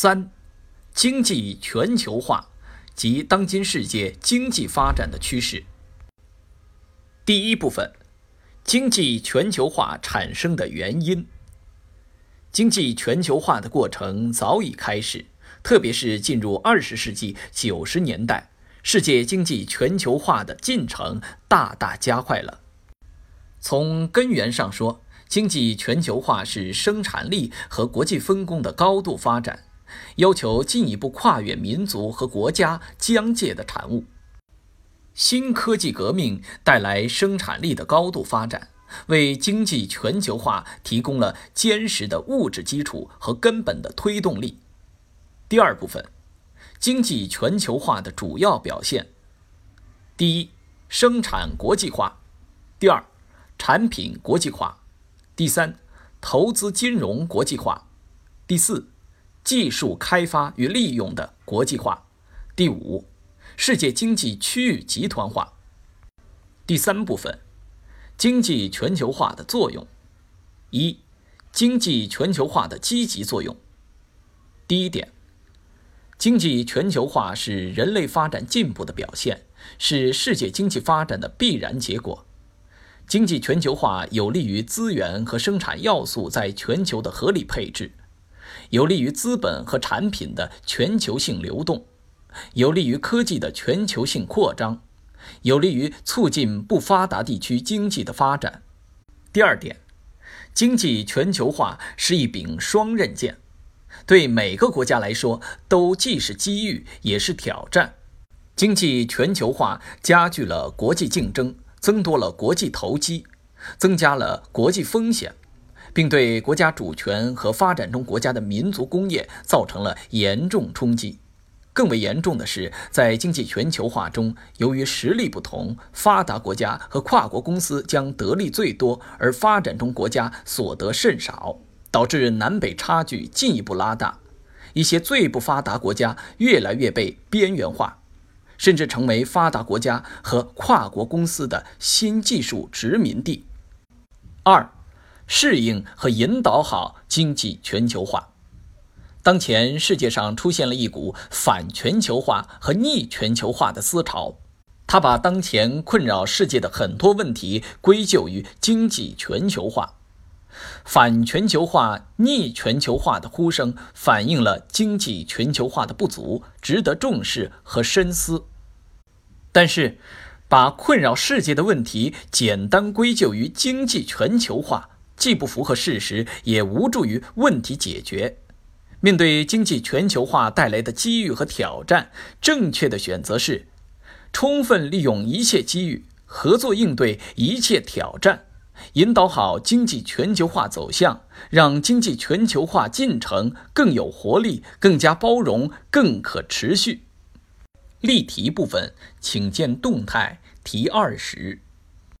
三、经济全球化及当今世界经济发展的趋势。第一部分，经济全球化产生的原因。经济全球化的过程早已开始，特别是进入二十世纪九十年代，世界经济全球化的进程大大加快了。从根源上说，经济全球化是生产力和国际分工的高度发展。要求进一步跨越民族和国家疆界的产物。新科技革命带来生产力的高度发展，为经济全球化提供了坚实的物质基础和根本的推动力。第二部分，经济全球化的主要表现：第一，生产国际化；第二，产品国际化；第三，投资金融国际化；第四。技术开发与利用的国际化。第五，世界经济区域集团化。第三部分，经济全球化的作用。一，经济全球化的积极作用。第一点，经济全球化是人类发展进步的表现，是世界经济发展的必然结果。经济全球化有利于资源和生产要素在全球的合理配置。有利于资本和产品的全球性流动，有利于科技的全球性扩张，有利于促进不发达地区经济的发展。第二点，经济全球化是一柄双刃剑，对每个国家来说都既是机遇也是挑战。经济全球化加剧了国际竞争，增多了国际投机，增加了国际风险。并对国家主权和发展中国家的民族工业造成了严重冲击。更为严重的是，在经济全球化中，由于实力不同，发达国家和跨国公司将得利最多，而发展中国家所得甚少，导致南北差距进一步拉大。一些最不发达国家越来越被边缘化，甚至成为发达国家和跨国公司的新技术殖民地。二。适应和引导好经济全球化。当前世界上出现了一股反全球化和逆全球化的思潮，它把当前困扰世界的很多问题归咎于经济全球化。反全球化、逆全球化的呼声反映了经济全球化的不足，值得重视和深思。但是，把困扰世界的问题简单归咎于经济全球化。既不符合事实，也无助于问题解决。面对经济全球化带来的机遇和挑战，正确的选择是：充分利用一切机遇，合作应对一切挑战，引导好经济全球化走向，让经济全球化进程更有活力、更加包容、更可持续。例题部分，请见动态题二十。